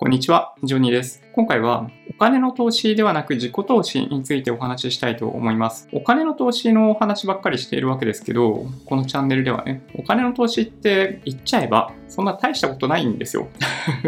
こんにちは、ジョニーです。今回はお金の投資ではなく自己投資についてお話ししたいと思います。お金の投資のお話ばっかりしているわけですけど、このチャンネルではね、お金の投資って言っちゃえばそんな大したことないんですよ。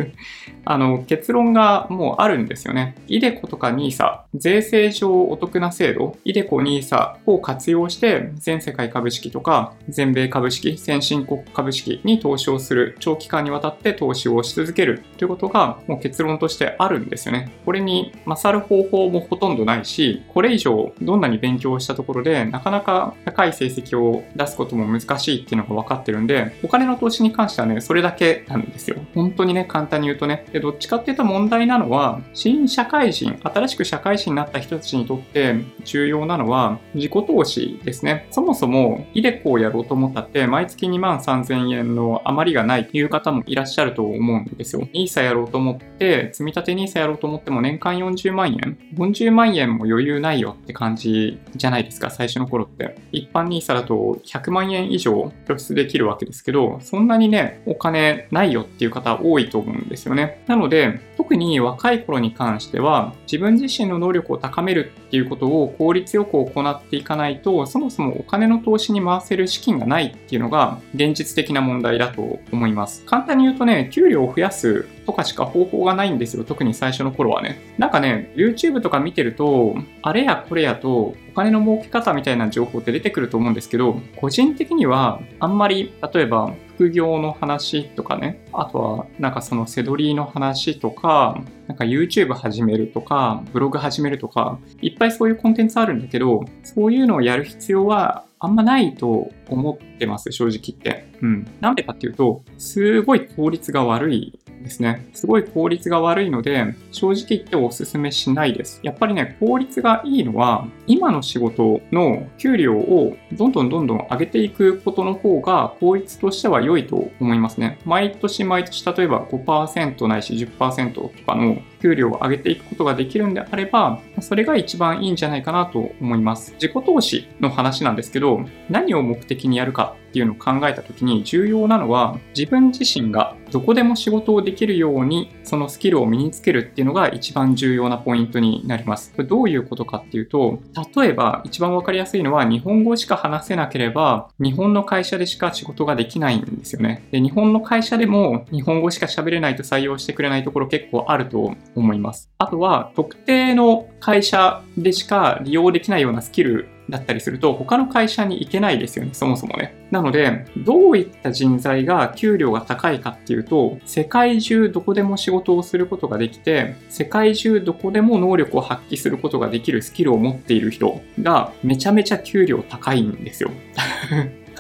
あの、結論がもうあるんですよね。イデコとか NISA、税制上お得な制度、イデコ NISA を活用して全世界株式とか全米株式、先進国株式に投資をする、長期間にわたって投資をし続けるということがもう結論としてあるんですよね。これに勝る方法もほとんどないし、これ以上どんなに勉強したところでなかなか高い成績を出すことも難しいっていうのが分かってるんで、お金の投資に関してはね、それだけなんですよ。本当にね、簡単に言うとね。で、どっちかっていうと問題なのは、新社会人、新しく社会人になった人たちにとって重要なのは、自己投資ですね。そもそも、イデコをやろうと思ったって、毎月2万3000円の余りがないという方もいらっしゃると思うんですよ。NISA やろうと思って、積立 NISA やろうと思っても年間40万円 ?40 万円も余裕ないよって感じじゃないですか、最初の頃って。一般 NISA だと100万円以上拠出できるわけですけど、そんなにね、お金ないよっていう方多いと思うんですよね。なので、特に若い頃に関しては、自分自身の能力を高めるっていうことを効率よく行っていかないと、そもそもお金の投資に回せる資金がないっていうのが現実的な問題だと思います。簡単に言うとね、給料を増やすとかしか方法がないんですよ。特に最初の頃はね。なんかね、YouTube とか見てると、あれやこれやとお金の儲け方みたいな情報って出てくると思うんですけど、個人的にはあんまり、例えば副業の話とかね、あとはなんかそのセドリーの話とか、なんか YouTube 始めるとか、ブログ始めるとか、いっぱいそういうコンテンツあるんだけど、そういうのをやる必要はあんまないと思ってます、正直言って。うん。なんでかっていうと、すごい効率が悪いですね。すごい効率が悪いので、正直言ってお勧めしないです。やっぱりね、効率がいいのは、今の仕事の給料をどんどんどんどん上げていくことの方が効率としては良いと思いますね。毎年毎年例えば5%ないし10%とかの給料を上げていくことができるんであれば、それが一番いいんじゃないかなと思います。自己投資の話なんですけど、何を目的にやるかっていうのを考えた時に重要なのは自分自身がどこでも仕事をできるようにそのスキルを身につけるっていうのが一番重要なポイントになります。これどういうことかっていうと、例えば一番わかりやすいのは日本語しか話せなければ日本の会社でしか仕事ができないんですよね。で、日本の会社でも日本語しか喋れないと採用してくれないところ結構あると思います。あとは特定の会社でしか利用できないようなスキルだったりすると他の会社に行けないですよね、そもそもね。なので、どういった人材が給料が高いかっていうと、世界中どこでも仕事をすることができて、世界中どこでも能力を発揮することができるスキルを持っている人がめちゃめちゃ給料高いんですよ。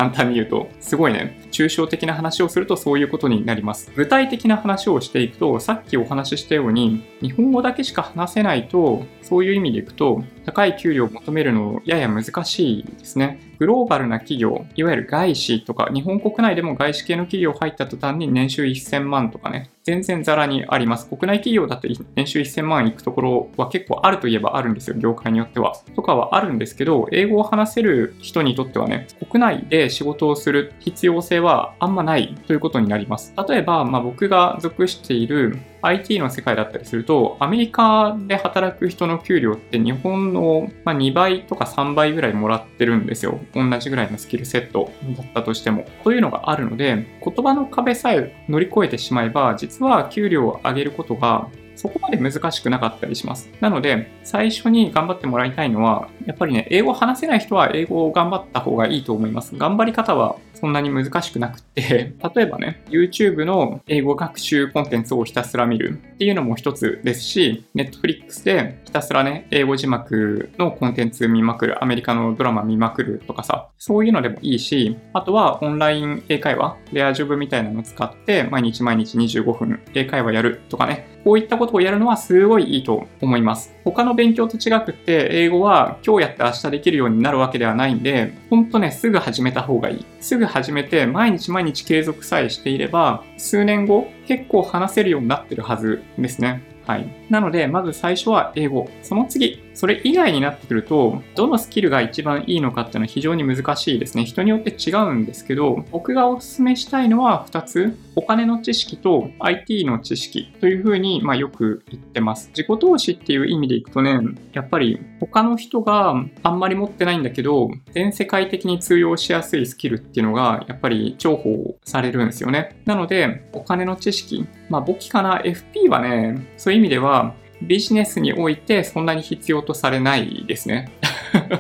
簡単に言うと、すごいね、抽象的な話をするとそういうことになります。具体的な話をしていくと、さっきお話ししたように、日本語だけしか話せないと、そういう意味でいくと、高い給料を求めるのやや難しいですね。グローバルな企業、いわゆる外資とか、日本国内でも外資系の企業入った途端に年収1000万とかね、全然ザラにあります。国内企業だと年収1000万いくところは結構あるといえばあるんですよ、業界によっては。とかはあるんですけど、英語を話せる人にとってはね、国内で仕事をする必要性はあんまないということになります。例えば、まあ、僕が属している IT の世界だったりすると、アメリカで働く人の給料って日本の2倍とか3倍ぐらいもらってるんですよ。同じぐらいのスキルセットだったとしても。というのがあるので、言葉の壁さえ乗り越えてしまえば、実は給料を上げることがそこまで難しくなかったりします。なので、最初に頑張ってもらいたいのは、やっぱりね、英語話せない人は英語を頑張った方がいいと思います。頑張り方はそんなに難しくなくって、例えばね、YouTube の英語学習コンテンツをひたすら見るっていうのも一つですし、Netflix でひたすらね、英語字幕のコンテンツ見まくる、アメリカのドラマ見まくるとかさ、そういうのでもいいし、あとはオンライン英会話、レアジョブみたいなのを使って毎日毎日25分英会話やるとかね、こういったことをやるのはすごいいいと思います。他の勉強と違くって、英語は今日やって明日できるようになるわけではないんで、ほんとね、すぐ始めた方がいい。すぐ始めて、毎日毎日継続さえしていれば、数年後、結構話せるようになってるはずですね。はい。なので、まず最初は英語。その次、それ以外になってくると、どのスキルが一番いいのかっていうのは非常に難しいですね。人によって違うんですけど、僕がお勧めしたいのは2つ。お金の知識と IT の知識というふうに、まあ、よく言ってます。自己投資っていう意味でいくとね、やっぱり他の人があんまり持ってないんだけど、全世界的に通用しやすいスキルっていうのが、やっぱり重宝されるんですよね。なので、お金の知識、まあ、簿記かな、FP はね、そういう意味では、ビジネスにおいてそんなに必要とされないですね。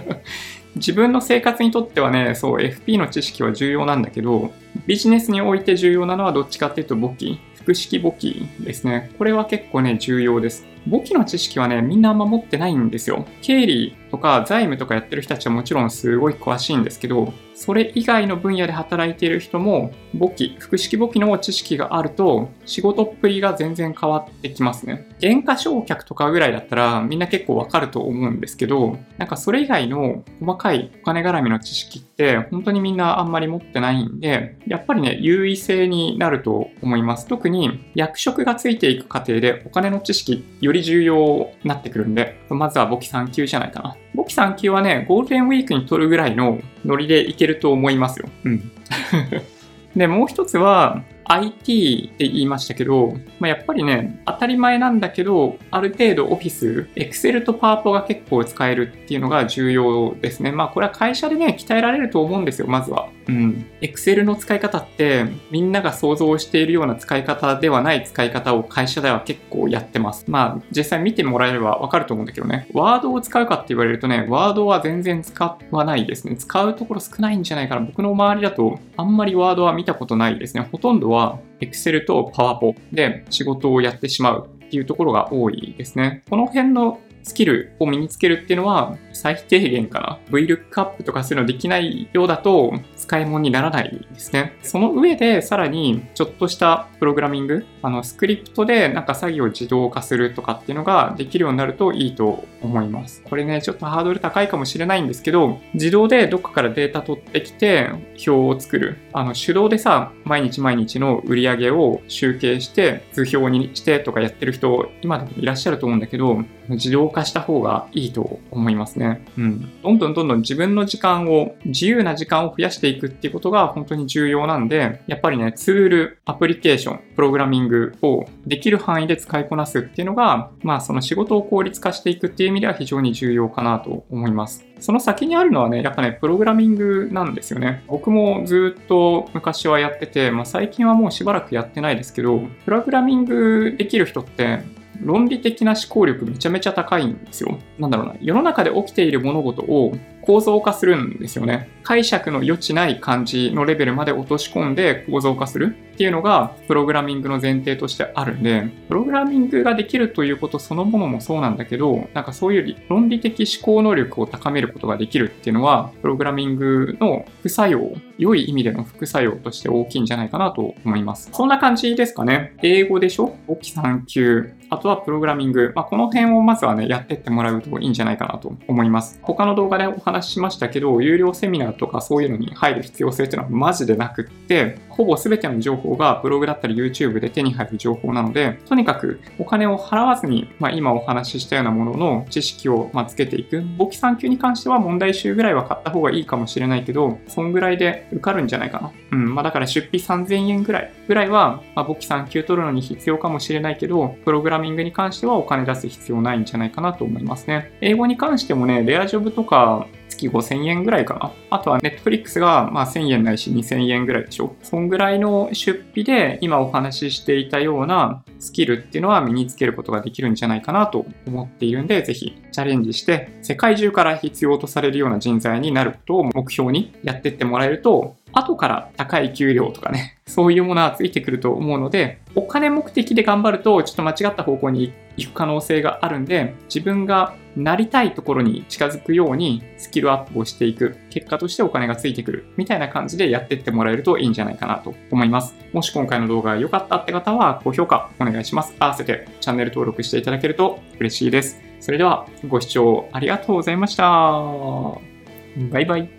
自分の生活にとってはね、そう、FP の知識は重要なんだけど、ビジネスにおいて重要なのはどっちかっていうと簿記、複式簿記ですね。これは結構ね、重要です。簿記の知識はね、みんなあんま持ってないんですよ。経理とか財務とかやってる人たちはもちろんすごい詳しいんですけど、それ以外の分野で働いている人も簿記、複式簿記の知識があると仕事っぷりが全然変わってきますね。原価償却とかぐらいだったらみんな結構わかると思うんですけど、なんかそれ以外の細かいお金絡みの知識って本当にみんなあんまり持ってないんで、やっぱりね、優位性になると思います。特に役職がついていく過程でお金の知識より重要になってくるんで、まずは簿記3級じゃないかな。簿記3級はね、ゴールデンウィークに取るぐらいのノリでいけると思いますよ。うん。で、もう一つは、IT って言いましたけど、まあ、やっぱりね、当たり前なんだけど、ある程度オフィス、Excel と PowerPo が結構使えるっていうのが重要ですね。まあこれは会社でね、鍛えられると思うんですよ、まずは。うん。Excel の使い方って、みんなが想像しているような使い方ではない使い方を会社では結構やってます。まあ実際見てもらえればわかると思うんだけどね。ワードを使うかって言われるとね、ワードは全然使わないですね。使うところ少ないんじゃないかな。僕の周りだとあんまりワードは見たことないですね。ほとんどは Excel と PowerPo で仕事をやってしまうっていうところが多いですね。この辺のスキルを身につけるっていうのは最低限かな。VLOOKUP とかそういうのできないようだと使い物にならないですね。その上でさらにちょっとしたプログラミング、あのスクリプトでなんか作業を自動化するとかっていうのができるようになるといいと思います。これね、ちょっとハードル高いかもしれないんですけど、自動でどっかからデータ取ってきて表を作る。あの手動でさ、毎日毎日の売り上げを集計して図表にしてとかやってる人今でもいらっしゃると思うんだけど、自動化した方がいいと思いますね。うん。どんどんどんどん自分の時間を、自由な時間を増やしていくっていうことが本当に重要なんで、やっぱりね、ツール、アプリケーション、プログラミングをできる範囲で使いこなすっていうのが、まあその仕事を効率化していくっていう意味では非常に重要かなと思います。その先にあるのはね、やっぱね、プログラミングなんですよね。僕もずっと昔はやってて、まあ最近はもうしばらくやってないですけど、プログラミングできる人って論理的な思考力めちゃめちゃ高いんですよ。なんだろうな。世の中で起きている物事を構造化するんですよね。解釈の余地ない感じのレベルまで落とし込んで構造化するっていうのがプログラミングの前提としてあるんで、プログラミングができるということそのものもそうなんだけど、なんかそういう論理的思考能力を高めることができるっていうのは、プログラミングの副作用、良い意味での副作用として大きいんじゃないかなと思います。そんな感じですかね。英語でしょ？簿記3級。あとはプログラミング。まあ、この辺をまずはね、やってってもらうといいんじゃないかなと思います。他の動画でお話ししましたけど、有料セミナーとかそういうのに入る必要性っていうのはマジでなくって、ほぼ全ての情報がブログだったり YouTube で手に入る情報なので、とにかくお金を払わずに、まあ、今お話ししたようなものの知識をまつけていく。簿記3級に関しては問題集ぐらいは買った方がいいかもしれないけど、そんぐらいで受かるんじゃないかな。うん。まあだから出費3000円ぐらいぐらいは、まあ、簿記3級取るのに必要かもしれないけど、プログラミングに関してはお金出す必要ないんじゃないかなと思いますね。英語に関してもね、レアジョブとか月5000円ぐらいかな。あとは Netflix がまあ1000円ないし2000円ぐらいでしょ。そんぐらいの出費で今お話ししていたようなスキルっていうのは身につけることができるんじゃないかなと思っているんで、ぜひチャレンジして世界中から必要とされるような人材になることを目標にやってってもらえると、後から高い給料とかね、そういうものはついてくると思うので、お金目的で頑張るとちょっと間違った方向に行って行く可能性があるんで、自分がなりたいところに近づくようにスキルアップをしていく。結果としてお金がついてくる。みたいな感じでやっていってもらえるといいんじゃないかなと思います。もし今回の動画が良かったって方は高評価お願いします。合わせてチャンネル登録していただけると嬉しいです。それではご視聴ありがとうございました。バイバイ。